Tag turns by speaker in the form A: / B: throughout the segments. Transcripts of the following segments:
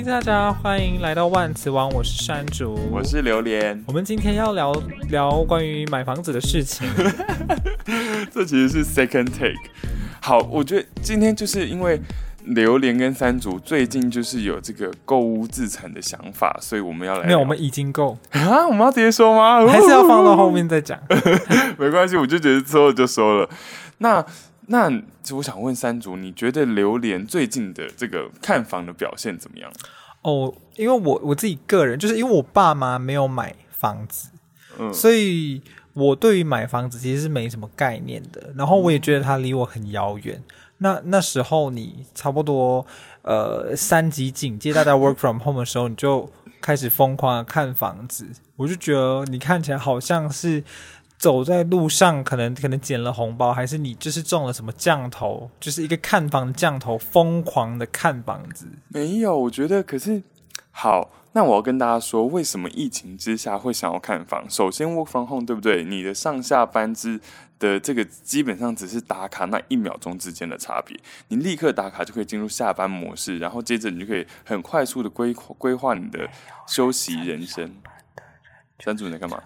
A: 嗨，大家欢迎来到万磁王，我是山竹，
B: 我是榴莲。
A: 我们今天要聊聊关于买房子的事情。
B: 这其实是 second take。好，我觉得今天就是因为榴莲跟山竹最近就是有这个购物自产的想法，所以我们要来。
A: 没有，我们已经够
B: 啊！我们要直接说吗？
A: 还是要放到后面再讲？
B: 没关系，我就觉得之后就说了。那。那我想问三竹，你觉得榴莲最近的这个看房的表现怎么样？
A: 哦，因为我我自己个人，就是因为我爸妈没有买房子，嗯，所以我对于买房子其实是没什么概念的。然后我也觉得它离我很遥远。嗯、那那时候你差不多呃三级警戒，大家 work from home 的时候，你就开始疯狂的看房子。我就觉得你看起来好像是。走在路上，可能可能捡了红包，还是你就是中了什么降头，就是一个看房的降头，疯狂的看房子。
B: 没有，我觉得可是好。那我要跟大家说，为什么疫情之下会想要看房？首先，work from home，对不对？你的上下班之的这个基本上只是打卡那一秒钟之间的差别，你立刻打卡就可以进入下班模式，然后接着你就可以很快速的规规划你的休息人生。山主你在干嘛？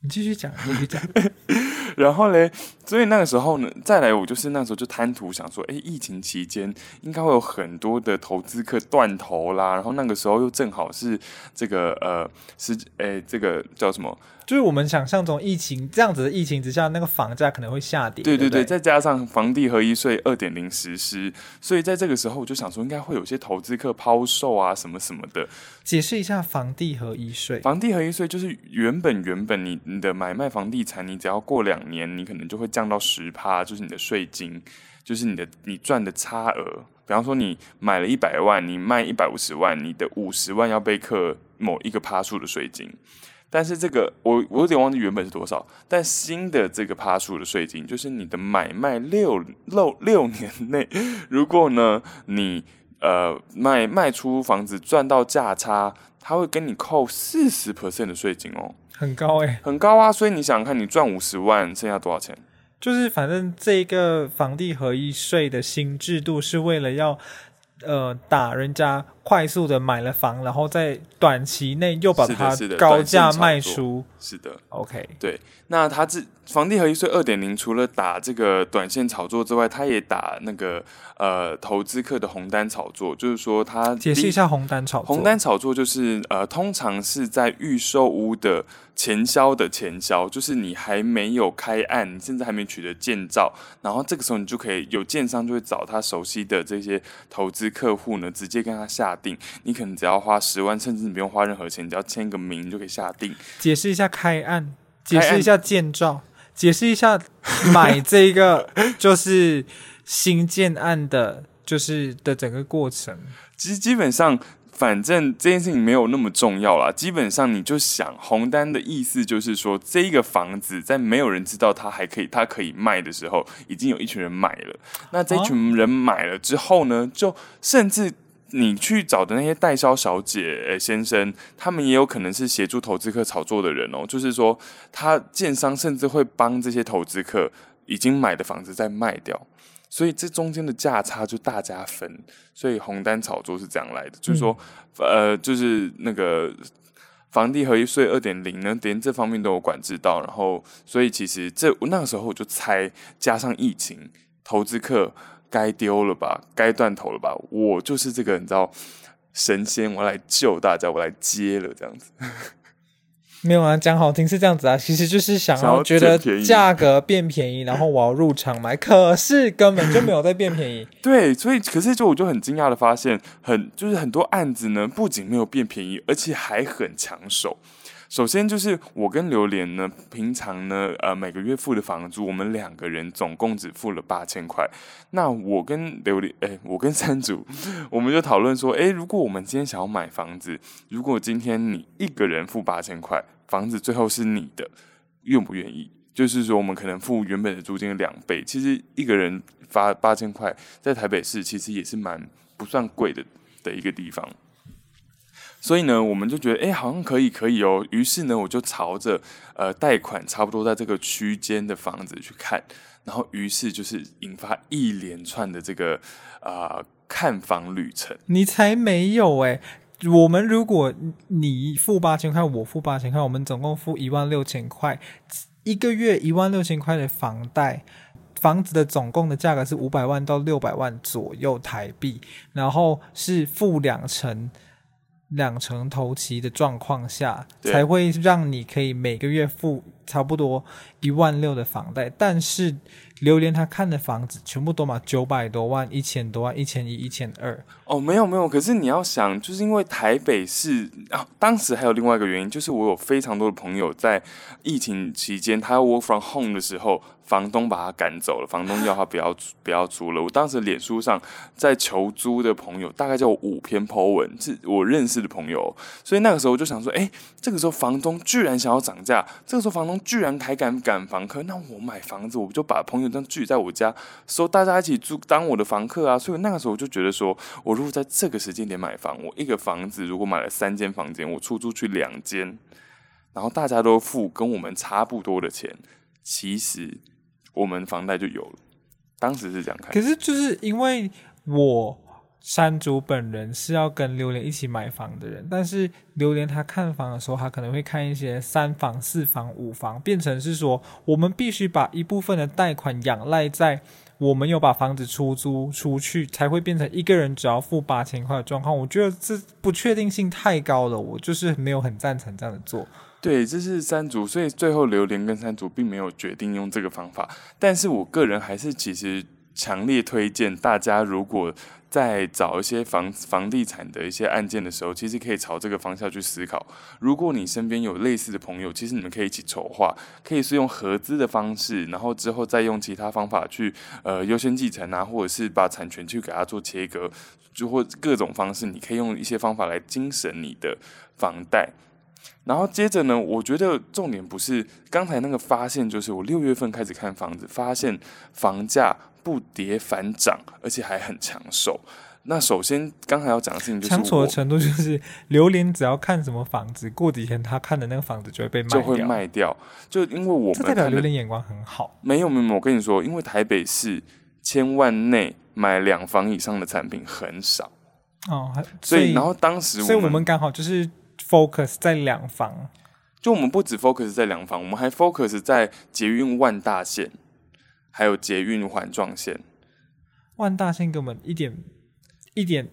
A: 你继续讲，继续讲。
B: 然后嘞，所以那个时候呢，再来我就是那时候就贪图想说，哎，疫情期间应该会有很多的投资客断头啦。然后那个时候又正好是这个呃，是哎，这个叫什么？
A: 就是我们想象中疫情这样子的疫情之下，那个房价可能会下跌。
B: 对对对，对对，再加上房地合一税二点零实施，所以在这个时候我就想说，应该会有些投资客抛售啊，什么什么的。
A: 解释一下房地合一税。
B: 房地合一税就是原本原本你你的买卖房地产，你只要过两年，你可能就会降到十趴，就是你的税金，就是你的你赚的差额。比方说你买了一百万，你卖一百五十万，你的五十万要被课某一个趴数的税金。但是这个我我有点忘记原本是多少，但新的这个趴数的税金，就是你的买卖六六六年内，如果呢你呃卖卖出房子赚到价差，他会跟你扣四十 percent 的税金哦，
A: 很高诶、欸，
B: 很高啊！所以你想想看，你赚五十万，剩下多少钱？
A: 就是反正这个房地合一税的新制度是为了要。呃，打人家快速的买了房，然后在短期内又把它高价卖出。
B: 是的，是的
A: ，OK，
B: 对。那它这房地合一税二点零，除了打这个短线炒作之外，它也打那个呃投资客的红单炒作。就是说，它
A: 解释一下红单炒作。
B: 红单炒作就是呃，通常是在预售屋的前销的前销，就是你还没有开案，你甚至还没取得建造，然后这个时候你就可以有建商就会找他熟悉的这些投资客户呢，直接跟他下定。你可能只要花十万，甚至你不用花任何钱，只要签个名就可以下定。
A: 解释一下开案。解释一下建造，解释一下买这个 就是新建案的，就是的整个过程。
B: 其实基本上，反正这件事情没有那么重要啦。基本上你就想，红单的意思就是说，这个房子在没有人知道它还可以，它可以卖的时候，已经有一群人买了。那这群人买了之后呢，就甚至。你去找的那些代销小姐、欸、先生，他们也有可能是协助投资客炒作的人哦。就是说，他建商甚至会帮这些投资客已经买的房子再卖掉，所以这中间的价差就大家分。所以红单炒作是这样来的，嗯、就是说，呃，就是那个房地合一税二点零呢，连这方面都有管制到。然后，所以其实这那个时候我就猜，加上疫情，投资客。该丢了吧，该断头了吧，我就是这个你知道神仙，我来救大家，我来接了这样子。
A: 没有啊，讲好听是这样子啊，其实就是想要觉得价格变便宜，然后我要入场买，可是根本就没有在变便宜。
B: 对，所以可是就我就很惊讶的发现，很就是很多案子呢，不仅没有变便宜，而且还很抢手。首先就是我跟榴莲呢，平常呢，呃，每个月付的房租，我们两个人总共只付了八千块。那我跟榴莲，哎，我跟山竹，我们就讨论说，哎，如果我们今天想要买房子，如果今天你一个人付八千块，房子最后是你的，愿不愿意？就是说，我们可能付原本的租金的两倍。其实一个人发八千块，在台北市其实也是蛮不算贵的的一个地方。所以呢，我们就觉得，哎，好像可以，可以哦。于是呢，我就朝着呃贷款差不多在这个区间的房子去看，然后于是就是引发一连串的这个啊、看房旅程。
A: 你才没有哎、我们如果你付八千块，我付八千块，我们总共付一万六千块，一个月一万六千块的房贷，房子的总共的价格是五百万到六百万左右台币，然后是付两成。两成头期的状况下，才会让你可以每个月付差不多一万六的房贷。但是榴莲他看的房子全部都嘛九百多万、一千多万、一千一、一千二。
B: 哦，没有没有，可是你要想，就是因为台北市啊，当时还有另外一个原因，就是我有非常多的朋友在疫情期间，他要 work from home 的时候。房东把他赶走了，房东要他不要不要租了。我当时脸书上在求租的朋友大概就有五篇 po 文，是我认识的朋友，所以那个时候我就想说，哎，这个时候房东居然想要涨价，这个时候房东居然还敢赶房客，那我买房子，我不就把朋友都聚在我家，说大家一起租当我的房客啊。所以那个时候我就觉得说，我如果在这个时间点买房，我一个房子如果买了三间房间，我出租去两间，然后大家都付跟我们差不多的钱，其实。我们房贷就有了，当时是这样看。
A: 可是就是因为我山竹本人是要跟榴莲一起买房的人，但是榴莲他看房的时候，他可能会看一些三房、四房、五房，变成是说我们必须把一部分的贷款仰赖在我们有把房子出租出去，才会变成一个人只要付八千块的状况。我觉得这不确定性太高了，我就是没有很赞成这样的做。
B: 对，这是三组，所以最后榴莲跟三组并没有决定用这个方法。但是我个人还是其实强烈推荐大家，如果在找一些房房地产的一些案件的时候，其实可以朝这个方向去思考。如果你身边有类似的朋友，其实你们可以一起筹划，可以是用合资的方式，然后之后再用其他方法去呃优先继承啊，或者是把产权去给它做切割，就或各种方式，你可以用一些方法来精省你的房贷。然后接着呢，我觉得重点不是刚才那个发现，就是我六月份开始看房子，发现房价不跌反涨，而且还很抢手。那首先刚才要讲的事情就是，抢手
A: 的程度就是 榴莲只要看什么房子，过几天他看的那个房子就会被卖掉，
B: 就会卖掉。就因为我们
A: 这代表榴莲眼光很好。
B: 没有没有，我跟你说，因为台北市千万内买两房以上的产品很少
A: 哦，
B: 所以，所以然后当时
A: 所以我们刚好就是 focus 在两房。
B: 就我们不止 focus 在两房，我们还 focus 在捷运万大线，还有捷运环状线。
A: 万大线给我们一点一点。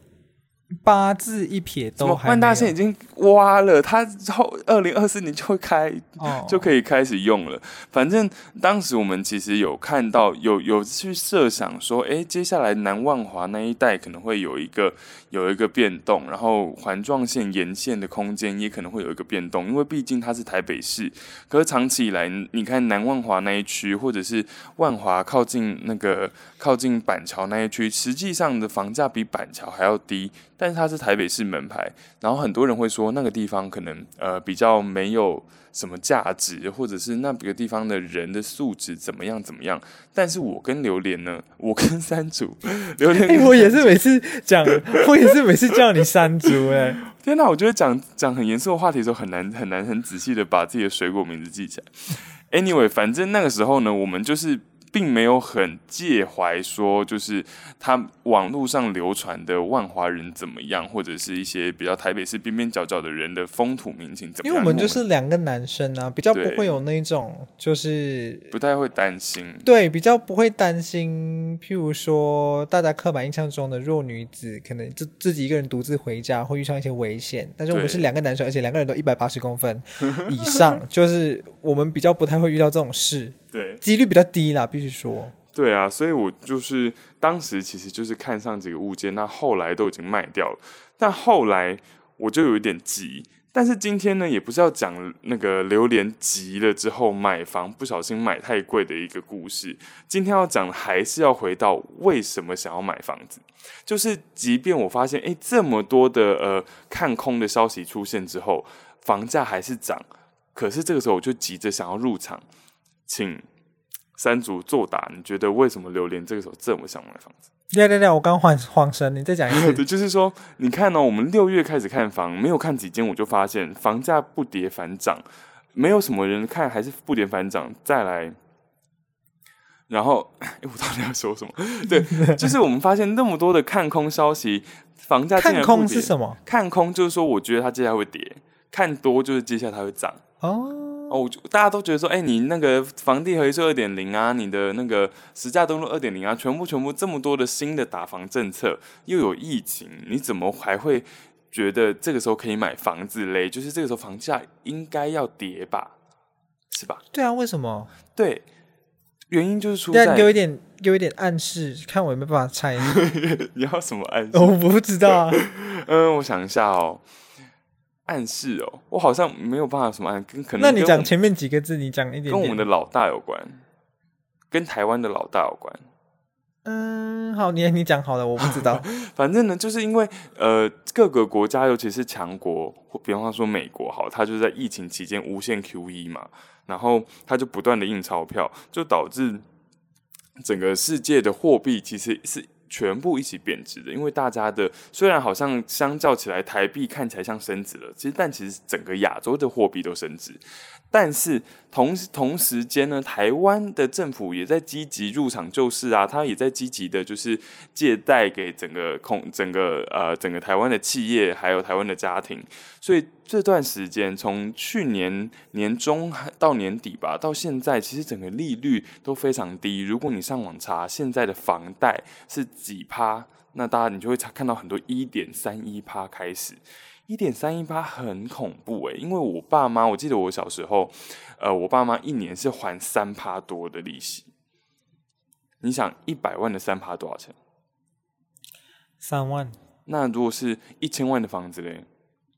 A: 八字一撇都还，
B: 万大线已经挖了，它后二零二四年就会开，哦，就可以开始用了。反正当时我们其实有看到，有有去设想说，哎，接下来南万华那一带可能会有一个有一个变动，然后环状线沿线的空间也可能会有一个变动，因为毕竟它是台北市。可是长期以来，你看南万华那一区，或者是万华靠近那个靠近板桥那一区，实际上的房价比板桥还要低。但是它是台北市门牌，然后很多人会说那个地方可能呃比较没有什么价值，或者是那个地方的人的素质怎么样怎么样。但是我跟榴莲呢，我跟山竹，榴莲、
A: 欸，我也是每次讲，我也是每次叫你山竹、欸，哎，
B: 天哪！我觉得讲讲很严肃的话题的时候，很难很难很仔细的把自己的水果名字记起来。Anyway，反正那个时候呢，我们就是。并没有很介怀说，就是他网络上流传的万华人怎么样，或者是一些比较台北市边边角角的人的风土民情怎么样。
A: 因为我们就是两个男生啊，比较不会有那种，就是
B: 不太会担心。
A: 对，比较不会担心。譬如说，大家刻板印象中的弱女子，可能自自己一个人独自回家会遇上一些危险。但是我们是两个男生，而且两个人都一百八十公分以上，就是我们比较不太会遇到这种事。
B: 对，
A: 几率比较低啦，必须说。
B: 对啊，所以我就是当时其实就是看上几个物件，那后来都已经卖掉了。但后来我就有一点急，但是今天呢，也不是要讲那个榴莲急了之后买房不小心买太贵的一个故事。今天要讲还是要回到为什么想要买房子，就是即便我发现诶这么多的呃看空的消息出现之后，房价还是涨，可是这个时候我就急着想要入场。请三竹作答，你觉得为什么榴莲这个时候这么想买房子？
A: 对对对，我刚晃晃神，你再讲一次。
B: 对，就是说，你看呢、哦，我们六月开始看房，没有看几间，我就发现房价不跌反涨，没有什么人看，还是不跌反涨。再来，然后，哎，我到底要说什么？对，就是我们发现那么多的看空消息，房价
A: 看空是什么？
B: 看空就是说，我觉得它接下来会跌；看多就是接下来它会涨。
A: 哦
B: 哦，大家都觉得说，哎，你那个房地合一税二点零啊，你的那个实价登录二点零啊，全部全部这么多的新的打房政策，又有疫情，你怎么还会觉得这个时候可以买房子嘞？就是这个时候房价应该要跌吧？是吧？
A: 对啊，为什么？
B: 对。原因就是出在
A: 有一点有一点暗示，看我有没有办法猜。
B: 你要什么暗示？
A: 我不知道啊。
B: 嗯，我想一下哦。暗示哦，我好像没有办法什么暗，跟可能。
A: 那你讲前面几个字，你讲一点，点。
B: 跟我们的老大有关，跟台湾的老大有关。
A: 嗯，好，你你讲好了，我不知道。
B: 反正呢，就是因为呃，各个国家，尤其是强国，比方说美国，好，它就在疫情期间无限 QE 嘛。然后他就不断的印钞票，就导致整个世界的货币其实是全部一起贬值的。因为大家的虽然好像相较起来台币看起来像升值了，其实但其实整个亚洲的货币都升值。但是同同时间呢，台湾的政府也在积极入场救市啊，他也在积极的，就是借贷给整个空整个呃整个台湾的企业，还有台湾的家庭。所以这段时间，从去年年中到年底吧，到现在，其实整个利率都非常低。如果你上网查现在的房贷是几趴，那大家你就会查看到很多一点三一趴开始。一点三一八很恐怖诶，因为我爸妈，我记得我小时候，呃，我爸妈一年是还三趴多的利息。你想一百万的三趴多少钱？
A: 三万。
B: 那如果是一千万的房子嘞？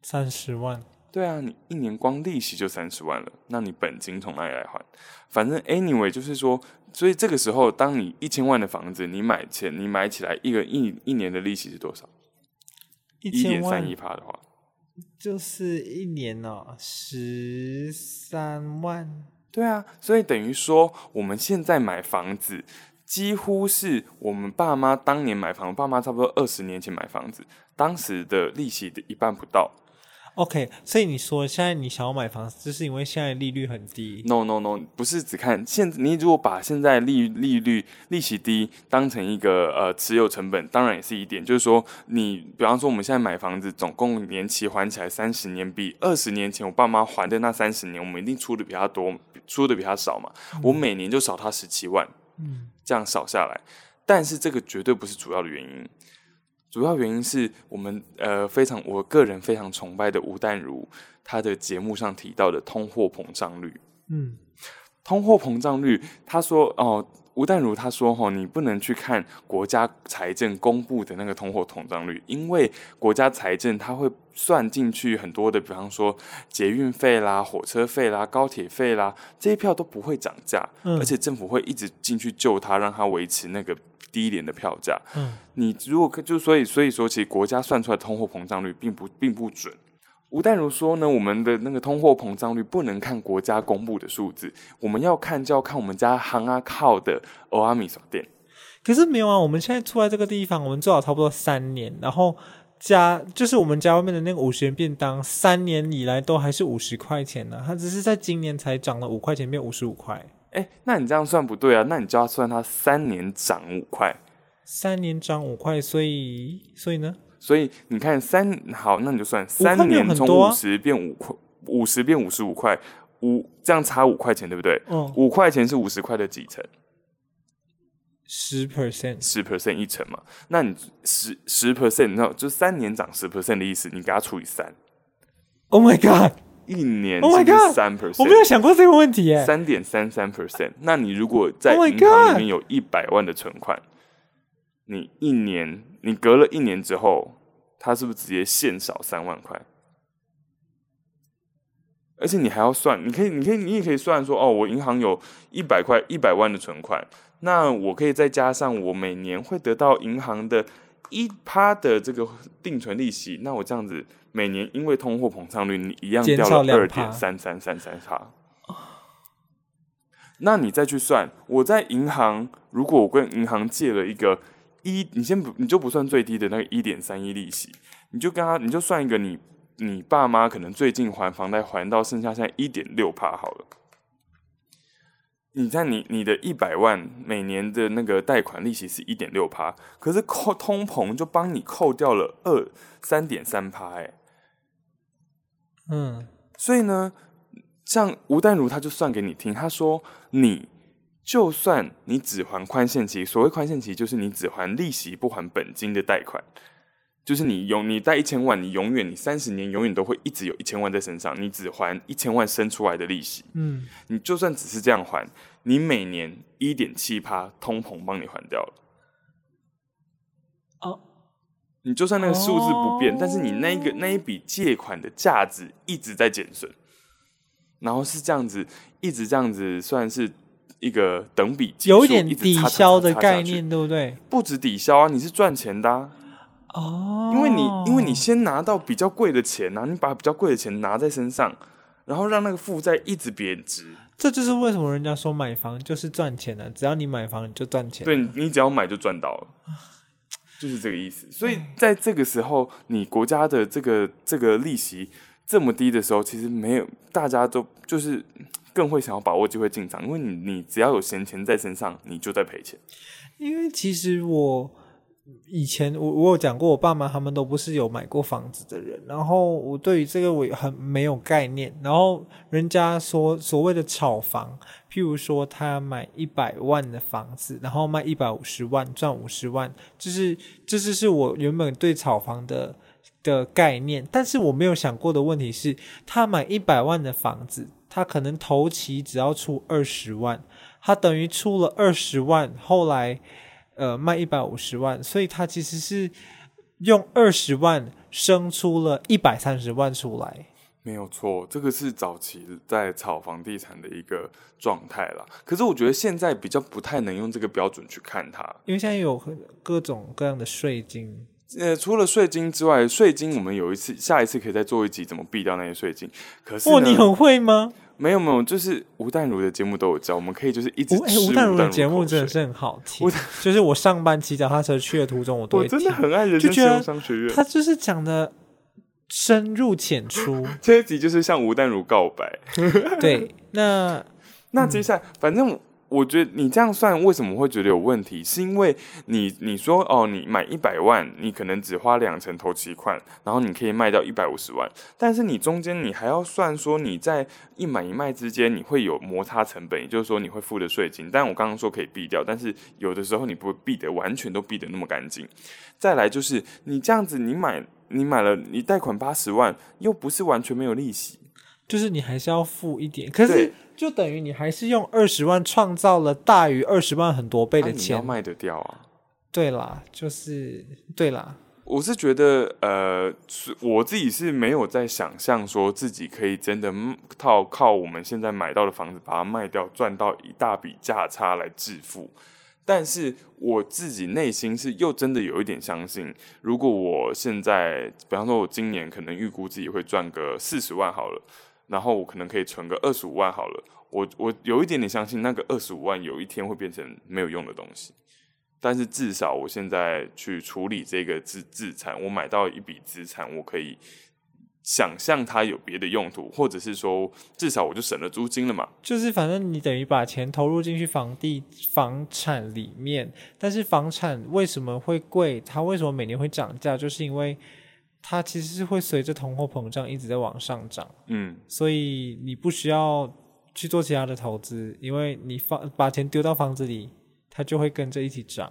A: 三十万。
B: 对啊，你一年光利息就三十万了，那你本金从哪里来还？反正 anyway 就是说，所以这个时候，当你一千万的房子，你买钱，你买起来一个一一年的利息是多少？一点三一趴的话。
A: 就是一年哦，十三万。
B: 对啊，所以等于说，我们现在买房子，几乎是我们爸妈当年买房，爸妈差不多二十年前买房子，当时的利息的一半不到。
A: OK，所以你说现在你想要买房子，就是因为现在利率很低
B: ？No No No，不是只看现，你如果把现在利利率利息低当成一个呃持有成本，当然也是一点。就是说，你比方说我们现在买房子，总共年期还起来三十年，比二十年前我爸妈还的那三十年，我们一定出的比他多，出的比他少嘛。嗯、我每年就少他十七万，嗯，这样少下来，但是这个绝对不是主要的原因。主要原因是我们呃非常我个人非常崇拜的吴淡如，他的节目上提到的通货膨胀率。嗯，通货膨胀率，他说哦，吴淡如他说哦，你不能去看国家财政公布的那个通货膨胀率，因为国家财政它会算进去很多的，比方说捷运费啦、火车费啦、高铁费啦，这些票都不会涨价，嗯，而且政府会一直进去救它，让它维持那个。低廉的票价，嗯，你如果就所以所以说，其实国家算出来通货膨胀率并不并不准。吴淡如说呢，我们的那个通货膨胀率不能看国家公布的数字，我们要看就要看我们家行啊靠的欧阿米耍店。
A: 可是没有啊，我们现在住在这个地方，我们做好差不多三年，然后家就是我们家外面的那个五十元便当，三年以来都还是五十块钱呢，它只是在今年才涨了五块钱，变五十五块。
B: 哎，那你这样算不对啊！那你就要算它三年涨五块，
A: 三年涨五块，所以所以呢？
B: 所以你看三好，那你就算三年从五十变五块，五十变五十五块，五这样差五块钱，对不对？嗯，五块钱是五十块的几成？
A: 十 percent，
B: 十 percent 一成嘛？那你十十 percent，你知道就三年涨十 percent 的意思，你给它除以三。
A: Oh my god！
B: 一年是三 percent，
A: 我没有想过这个问题耶。
B: 三点三三 percent，那你如果在银行里面有一百万的存款，你一年你隔了一年之后，它是不是直接现少三万块？而且你还要算，你可以，你可以，你也可以算说，哦，我银行有一百块一百万的存款，那我可以再加上我每年会得到银行的一趴的这个定存利息，那我这样子。每年因为通货膨胀率，你一样掉了二点三三三三趴。那你再去算，我在银行，如果我跟银行借了一个一，你先不，你就不算最低的那个一点三一利息，你就跟他，你就算一个你你爸妈可能最近还房贷还到剩下现在一点六趴好了。你在你你的一百万每年的那个贷款利息是一点六趴，可是扣通膨就帮你扣掉了二三点三趴，哎，
A: 嗯，
B: 所以呢，像吴淡如他就算给你听，他说你就算你只还宽限期，所谓宽限期就是你只还利息不还本金的贷款。就是你永你贷一千万，你永远你三十年永远都会一直有一千万在身上，你只还一千万生出来的利息。
A: 嗯，
B: 你就算只是这样还，你每年一点七趴通膨帮你还掉了。
A: 哦，
B: 你就算那个数字不变，
A: 哦，
B: 但是你那一个那一笔借款的价值一直在减损，然后是这样子，一直这样子算是一个等比，
A: 有一点抵消的概念，对不对？
B: 不止抵消啊，你是赚钱的啊。
A: 哦，
B: 因为你因为你先拿到比较贵的钱呐、啊，你把比较贵的钱拿在身上，然后让那个负债一直贬值，
A: 这就是为什么人家说买房就是赚钱啊，只要你买房你就赚钱，
B: 对，你只要买就赚到了，就是这个意思。所以在这个时候，你国家的这个这个利息这么低的时候，其实没有大家都就是更会想要把握机会进场，因为你你只要有闲钱在身上，你就在赔钱。
A: 因为其实我。以前我我有讲过，我爸妈他们都不是有买过房子的人，然后我对于这个我很没有概念。然后人家说所谓的炒房，譬如说他买一百万的房子，然后卖一百五十万赚五十万，就是这就是我原本对炒房的的概念。但是我没有想过的问题是，他买一百万的房子，他可能头期只要出二十万，他等于出了二十万，后来。呃，卖一百五十万，所以他其实是用二十万生出了一百三十万出来。
B: 没有错，这个是早期在炒房地产的一个状态啦。可是我觉得现在比较不太能用这个标准去看它，
A: 因为现在有各种各样的税金。
B: 呃，除了税金之外，税金我们有一次，下一次可以再做一集怎么避掉那些税金。可是，
A: 哦，你很会吗？
B: 没有没有，就是吴淡如的节目都有教，我们可以就是一直吃吴淡
A: 如。的节目真的
B: 是
A: 很好听，就是我上班骑脚踏车去的途中，我。
B: 我真的很爱人生商学院，
A: 他就是讲的深入浅出。
B: 这一集就是向吴淡如告白。
A: 对，那
B: 那接下来，嗯、反正。我觉得你这样算为什么会觉得有问题？是因为你你说哦，你买一百万，你可能只花两成头期款，然后你可以卖掉一百五十万，但是你中间你还要算说你在一买一卖之间你会有摩擦成本，也就是说你会付的税金。但我刚刚说可以避掉，但是有的时候你不避得完全都避得那么干净。再来就是你这样子，你买你买了你贷款八十万，又不是完全没有利息。
A: 就是你还是要付一点，可是就等于你还是用二十万创造了大于二十万很多倍的
B: 钱，要卖得掉啊？
A: 对啦，就是对啦。
B: 我是觉得，呃，我自己是没有在想象说自己可以真的靠靠我们现在买到的房子把它卖掉，赚到一大笔价差来致富。但是我自己内心是又真的有一点相信，如果我现在，比方说，我今年可能预估自己会赚个四十万好了。然后我可能可以存个二十五万好了，我我有一点点相信那个二十五万有一天会变成没有用的东西，但是至少我现在去处理这个资资产，我买到一笔资产，我可以想象它有别的用途，或者是说至少我就省了租金了嘛。
A: 就是反正你等于把钱投入进去房地房产里面，但是房产为什么会贵？它为什么每年会涨价？就是因为。它其实是会随着通货膨胀一直在往上涨，
B: 嗯，
A: 所以你不需要去做其他的投资，因为你放把钱丢到房子里，它就会跟着一起涨。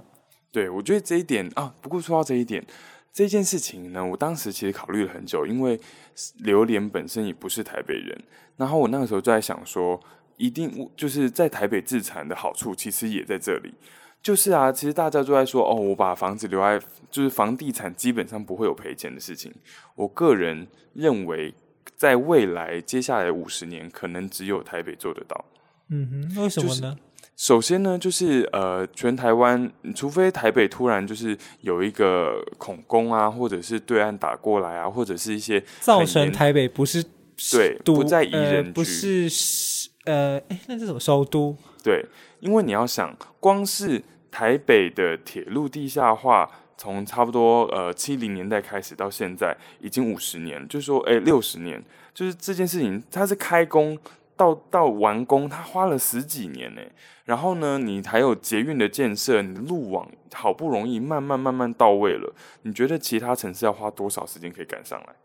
B: 对，我觉得这一点啊，不过说到这一点，这件事情呢，我当时其实考虑了很久，因为榴莲本身也不是台北人，然后我那个时候就在想说，一定就是在台北自产的好处，其实也在这里。就是啊，其实大家都在说哦，我把房子留在，就是房地产基本上不会有赔钱的事情。我个人认为，在未来接下来五十年，可能只有台北做得到。
A: 嗯哼，为什么呢？
B: 就是、首先呢，就是呃，全台湾，除非台北突然就是有一个恐攻啊，或者是对岸打过来啊，或者是一些
A: 造成台北不是
B: 对不在宜人居、
A: 呃，不是呃，哎，那是什么首都？
B: 对，因为你要想，光是台北的铁路地下化，从差不多呃七零年代开始到现在，已经五十年，就是说，哎，六十年，就是这件事情，它是开工到到完工，它花了十几年呢。然后呢，你还有捷运的建设，你的路网好不容易慢慢慢慢到位了，你觉得其他城市要花多少时间可以赶上来？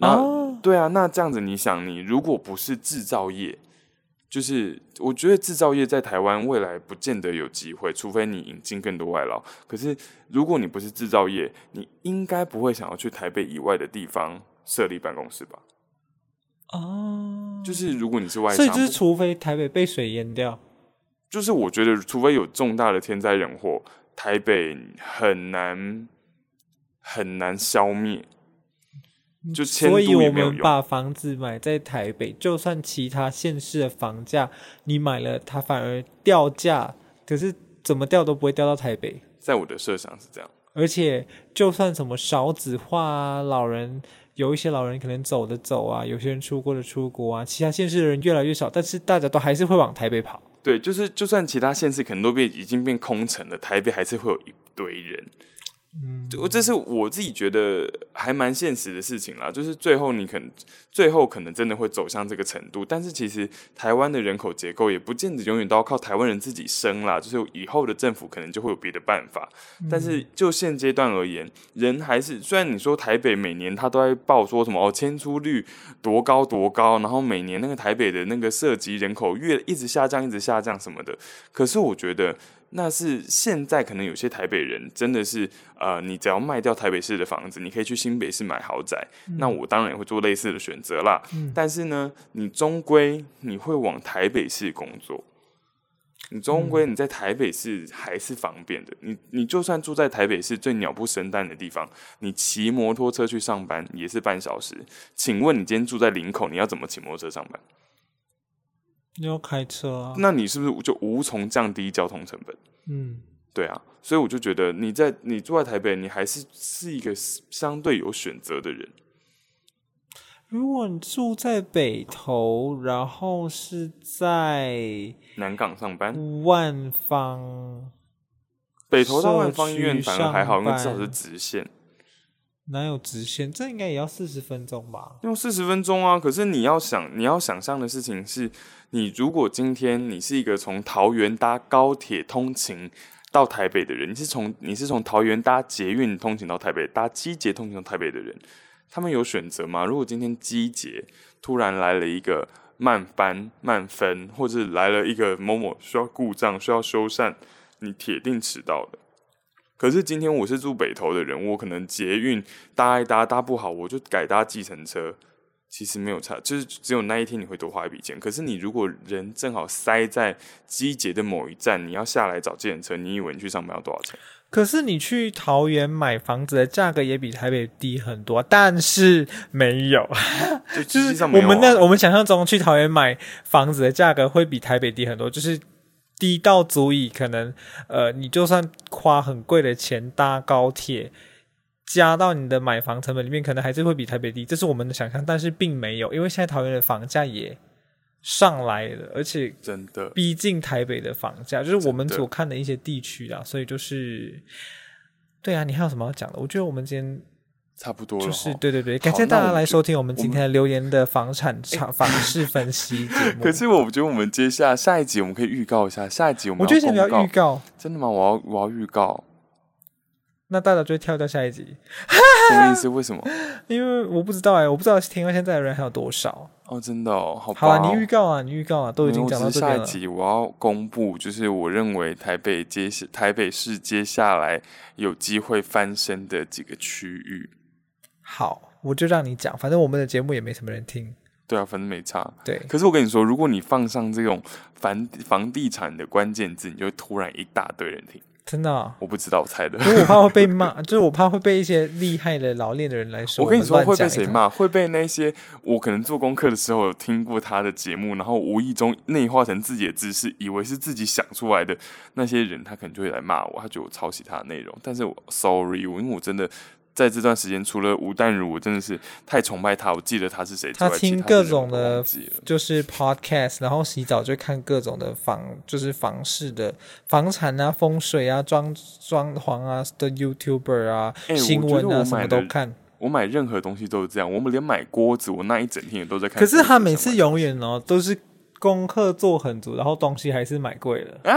B: 那、哦、对啊，那这样子，你想，你如果不是制造业，就是我觉得制造业在台湾未来不见得有机会，除非你引进更多外劳。可是如果你不是制造业，你应该不会想要去台北以外的地方设立办公室吧？
A: 哦，
B: 就是如果你是外商，
A: 所以就是除非台北被水淹掉。
B: 就是我觉得，除非有重大的天灾人祸，台北很难很难消灭。就
A: 所以我们把房子买在台北，就算其他县市的房价你买了，它反而掉价，可是怎么掉都不会掉到台北。
B: 在我的设想是这样，
A: 而且就算什么少子化啊，老人有一些老人可能走的走啊，有些人出国的出国啊，其他县市的人越来越少，但是大家都还是会往台北跑。
B: 对，就是就算其他县市可能都变已经变空城了，台北还是会有一堆人。嗯，这是我自己觉得还蛮现实的事情啦。就是最后你可能最后可能真的会走向这个程度，但是其实台湾的人口结构也不见得永远都要靠台湾人自己生啦。就是以后的政府可能就会有别的办法。但是就现阶段而言，人还是虽然你说台北每年他都在报说什么哦，迁出率多高多高，然后每年那个台北的那个涉及人口越一直下降，一直下降什么的，可是我觉得。那是现在可能有些台北人真的是，呃，你只要卖掉台北市的房子，你可以去新北市买豪宅。嗯、那我当然也会做类似的选择啦。嗯、但是呢，你终归你会往台北市工作，你终归你在台北市还是方便的。嗯、你你就算住在台北市最鸟不生蛋的地方，你骑摩托车去上班也是半小时。请问你今天住在林口，你要怎么骑摩托车上班？
A: 你要开车啊？
B: 那你是不是就无从降低交通成本？
A: 嗯，
B: 对啊，所以我就觉得你在你住在台北，你还是是一个相对有选择的人。
A: 如果你住在北投，然后是在
B: 南港上班，
A: 万方，
B: 北投到万方医院反而还好，因为至少是直线。
A: 哪有直线？这应该也要四十分钟吧？
B: 用四十分钟啊！可是你要想，你要想象的事情是，你如果今天你是一个从桃园搭高铁通勤到台北的人，你是从你是从桃园搭捷运通勤到台北，搭机捷通勤到台北的人，他们有选择吗？如果今天机捷突然来了一个慢班、慢分，或者来了一个某某需要故障、需要修缮，你铁定迟到的。可是今天我是住北投的人，我可能捷运搭一搭搭不好，我就改搭计程车，其实没有差，就是只有那一天你会多花一笔钱。可是你如果人正好塞在机捷的某一站，你要下来找计程车，你以为你去上班要多少钱？
A: 可是你去桃园买房子的价格也比台北低很多，但是没有，
B: 就 就是
A: 我们那我们想象中去桃园买房子的价格会比台北低很多，就是。低到足以可能，呃，你就算花很贵的钱搭高铁，加到你的买房成本里面，可能还是会比台北低。这是我们的想象，但是并没有，因为现在桃园的房价也上来了，而且真的逼近台北的房价，就是我们所看的一些地区啊，所以就是，对啊，你还有什么要讲的？我觉得我们今天。
B: 差不多了，
A: 就是对对对，感谢大家来收听我们今天的留言的房产场房市分析 节目。
B: 可是我觉得我们接下下一集我们可以预告一下，下一集我们
A: 我觉得你要预告，
B: 真的吗？我要我要预告，
A: 那大家就会跳到下一集，
B: 什么意思？为什么？
A: 因为我不知道哎、欸，我不知道听到现在的人还有多少
B: 哦，真的哦，好吧，
A: 好啊，你预告啊，你预告啊，都已经讲到这边了。
B: 下一集我要公布，就是我认为台北接台北市接下来有机会翻身的几个区域。
A: 好，我就让你讲，反正我们的节目也没什么人听。
B: 对啊，反正没差。
A: 对，
B: 可是我跟你说，如果你放上这种房房地产的关键字，你就会突然一大堆人听。
A: 真的啊？
B: 我不知道，我猜的。
A: 因为我怕会被骂，就是我怕会被一些厉害的老练的人来说。
B: 我跟你说会被谁骂？会被那些我可能做功课的时候有听过他的节目，然后无意中内化成自己的知识，以为是自己想出来的那些人，他可能就会来骂我，他觉得我抄袭他的内容。但是我 sorry，我因为我真的。在这段时间，除了吴淡如，我真的是太崇拜他。我记得他是谁？
A: 他听各种的，就是 podcast，然后洗澡就看各种的房，就是房市的房产啊、风水啊、装装潢啊的 YouTuber 啊、欸、新闻啊，什么都看。
B: 我买任何东西都是这样，我们连买锅子，我那一整天也都在看。
A: 可是他每次永远哦，都是功课做很足，然后东西还是买贵了啊！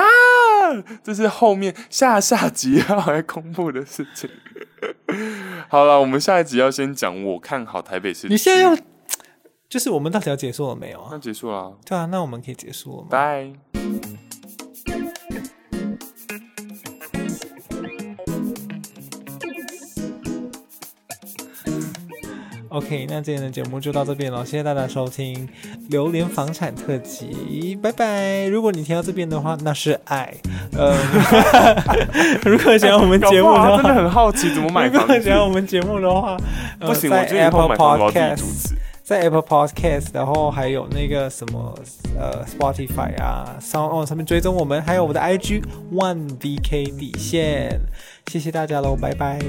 B: 这是后面下下集要来公布的事情。好了，我们下一集要先讲我看好台北市。
A: 你现在要，就是我们到底要结束了没有啊？
B: 那结束了。
A: 对啊，那我们可以结束了吗？
B: 拜。
A: OK，那今天的节目就到这边了，谢谢大家收听《流连房产特辑》，拜拜。如果你听到这边的话，那是爱。呃，如果想要我们节目的话，
B: 真的很好奇怎么买。
A: 如果想要我们节目的话，
B: 不行，
A: 在 Apple
B: Podcast，
A: 在 Apple Podcast，然后还有那个什么呃 Spotify 啊，SoundOn 上面追踪我们，还有我的 IG One VK 底线。谢谢大家喽，拜拜。